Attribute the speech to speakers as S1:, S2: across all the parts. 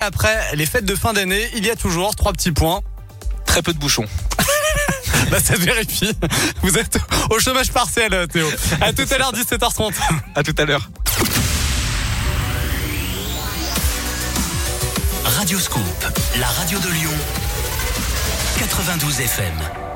S1: Après les fêtes de fin d'année, il y a toujours trois petits points.
S2: Très peu de bouchons.
S1: bah ça vérifie. Vous êtes au chômage partiel, Théo. À tout à l'heure, 17h30.
S2: À tout à l'heure.
S3: Radioscoop, la radio de Lyon. 92 FM.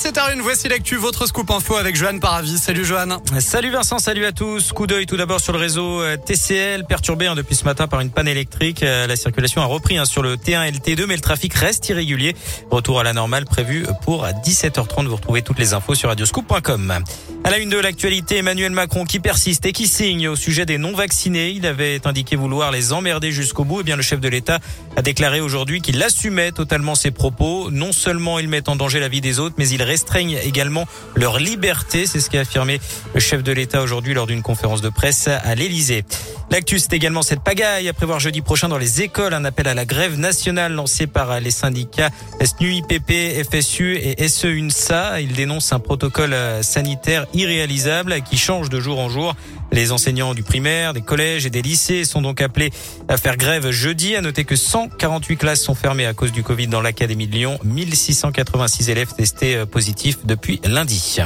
S1: 17h01, voici l'actu, votre scoop info avec Johan Paravis. Salut Johan.
S4: Salut Vincent, salut à tous. Coup d'œil tout d'abord sur le réseau euh, TCL, perturbé hein, depuis ce matin par une panne électrique. Euh, la circulation a repris hein, sur le T1 et le T2, mais le trafic reste irrégulier. Retour à la normale prévu pour 17h30. Vous retrouvez toutes les infos sur radioscoop.com. À la une de l'actualité, Emmanuel Macron qui persiste et qui signe au sujet des non-vaccinés. Il avait indiqué vouloir les emmerder jusqu'au bout. Et eh bien, le chef de l'État a déclaré aujourd'hui qu'il assumait totalement ses propos. Non seulement il met en danger la vie des autres, mais il restreignent également leur liberté. C'est ce qu'a affirmé le chef de l'État aujourd'hui lors d'une conférence de presse à l'Élysée. L'actu, c'est également cette pagaille à prévoir jeudi prochain dans les écoles. Un appel à la grève nationale lancé par les syndicats SNUIPP, FSU et SEUNSA. Ils dénoncent un protocole sanitaire irréalisable qui change de jour en jour. Les enseignants du primaire, des collèges et des lycées sont donc appelés à faire grève jeudi. À noter que 148 classes sont fermées à cause du Covid dans l'Académie de Lyon. 1686 élèves testés euh, positifs depuis lundi.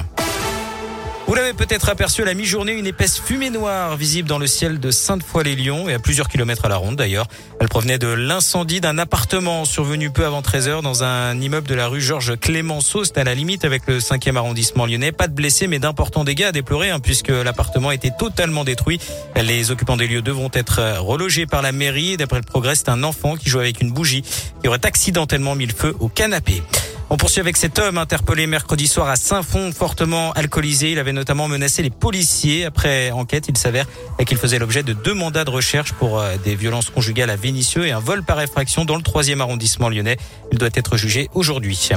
S4: Vous l'avez peut-être aperçu à la mi-journée, une épaisse fumée noire visible dans le ciel de Sainte-Foy-les-Lyons et à plusieurs kilomètres à la ronde d'ailleurs. Elle provenait de l'incendie d'un appartement survenu peu avant 13 heures dans un immeuble de la rue Georges Clémenceau. C'était à la limite avec le 5e arrondissement lyonnais. Pas de blessés mais d'importants dégâts à déplorer hein, puisque l'appartement été totalement détruit. Les occupants des lieux devront être relogés par la mairie. D'après le progrès, c'est un enfant qui jouait avec une bougie qui aurait accidentellement mis le feu au canapé. On poursuit avec cet homme interpellé mercredi soir à Saint-Fond, fortement alcoolisé. Il avait notamment menacé les policiers. Après enquête, il s'avère qu'il faisait l'objet de deux mandats de recherche pour euh, des violences conjugales à Vénissieux et un vol par effraction dans le troisième arrondissement lyonnais. Il doit être jugé aujourd'hui.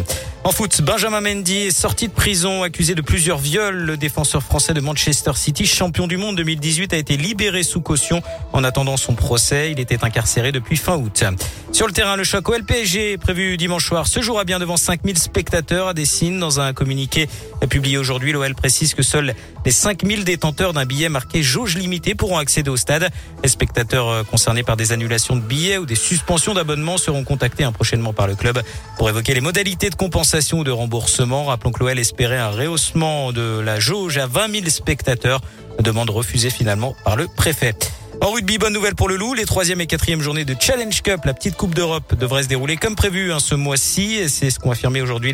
S4: En foot, Benjamin Mendy est sorti de prison, accusé de plusieurs viols. Le défenseur français de Manchester City, champion du monde 2018, a été libéré sous caution en attendant son procès. Il était incarcéré depuis fin août. Sur le terrain, le choc au LPG prévu dimanche soir se jouera bien devant 5000 spectateurs à Dessine. Dans un communiqué publié aujourd'hui, l'OL précise que seuls les 5000 détenteurs d'un billet marqué jauge limitée pourront accéder au stade. Les spectateurs euh, concernés par des annulations de billets ou des suspensions d'abonnement seront contactés prochainement par le club pour évoquer les modalités de compensation ou de remboursement. Rappelons que l'OL espérait un rehaussement de la jauge à 20 000 spectateurs. Demande refusée finalement par le préfet. En rugby, bonne nouvelle pour le Loup. Les troisième et quatrième journées de Challenge Cup, la petite Coupe d'Europe, devraient se dérouler comme prévu hein, ce mois-ci. C'est ce qu'ont affirmé aujourd'hui